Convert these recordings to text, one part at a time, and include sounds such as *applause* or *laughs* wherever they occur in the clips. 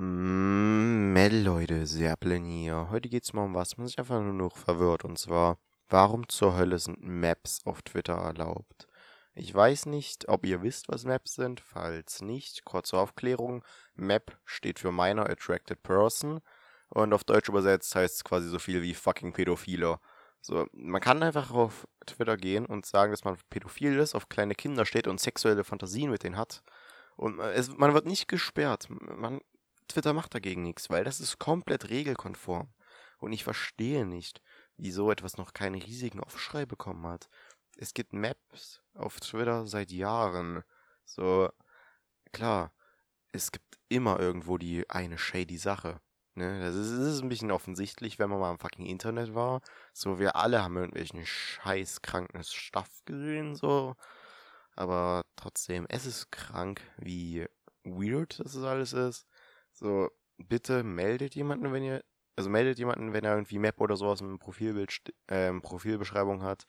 Mm, Mel, Leute, Serplen hier. Heute geht's mal um was, man sich einfach nur noch verwirrt. Und zwar, warum zur Hölle sind Maps auf Twitter erlaubt? Ich weiß nicht, ob ihr wisst, was Maps sind. Falls nicht, kurze Aufklärung. Map steht für Minor Attracted Person. Und auf Deutsch übersetzt heißt es quasi so viel wie fucking Pädophile. So, man kann einfach auf Twitter gehen und sagen, dass man pädophil ist, auf kleine Kinder steht und sexuelle Fantasien mit denen hat. Und es, man wird nicht gesperrt. Man, Twitter macht dagegen nichts, weil das ist komplett regelkonform. Und ich verstehe nicht, wieso etwas noch keinen riesigen Aufschrei bekommen hat. Es gibt Maps auf Twitter seit Jahren. So, klar, es gibt immer irgendwo die eine shady Sache. Ne? Das ist, das ist ein bisschen offensichtlich, wenn man mal im fucking Internet war. So, wir alle haben irgendwelchen scheißkranken Stuff gesehen, so. Aber trotzdem, es ist krank, wie weird das alles ist. So, bitte meldet jemanden, wenn ihr, also meldet jemanden, wenn er irgendwie Map oder sowas im Profilbild, äh, Profilbeschreibung hat.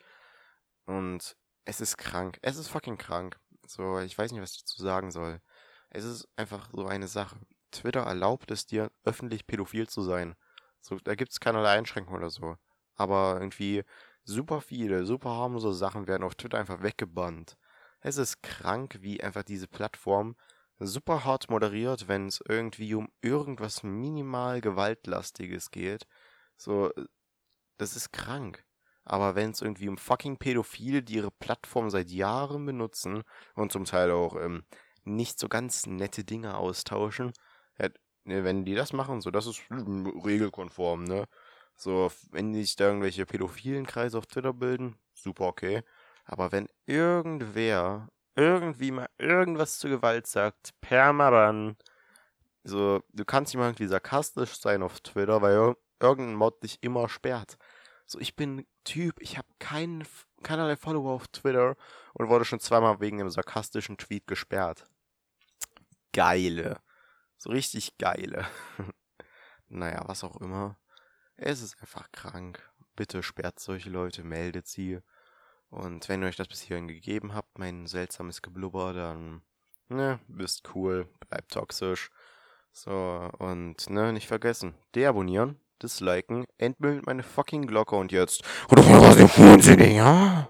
Und es ist krank. Es ist fucking krank. So, ich weiß nicht, was ich dazu sagen soll. Es ist einfach so eine Sache. Twitter erlaubt es dir, öffentlich pädophil zu sein. So, da gibt es keinerlei Einschränkungen oder so. Aber irgendwie super viele, super harmlose Sachen werden auf Twitter einfach weggebannt. Es ist krank, wie einfach diese Plattform super hart moderiert, wenn es irgendwie um irgendwas minimal Gewaltlastiges geht. So, das ist krank. Aber wenn es irgendwie um fucking Pädophile, die ihre Plattform seit Jahren benutzen und zum Teil auch ähm, nicht so ganz nette Dinge austauschen, ja, ne, wenn die das machen, so, das ist regelkonform, ne? So, wenn sich da irgendwelche pädophilen Kreise auf Twitter bilden, super okay. Aber wenn irgendwer irgendwie mal irgendwas zur Gewalt sagt, permaban, so, du kannst nicht mal irgendwie sarkastisch sein auf Twitter, weil irgendein Mod dich immer sperrt. So, ich bin Typ, ich habe keinen, keinerlei Follower auf Twitter und wurde schon zweimal wegen einem sarkastischen Tweet gesperrt. Geile. So richtig geile. *laughs* naja, was auch immer. Es ist einfach krank. Bitte sperrt solche Leute, meldet sie. Und wenn ihr euch das bis hierhin gegeben habt, mein seltsames Geblubber, dann, ne, bist cool, bleibt toxisch. So, und, ne, nicht vergessen, deabonnieren, disliken, entmüllt meine fucking Glocke und jetzt, oder was, ja?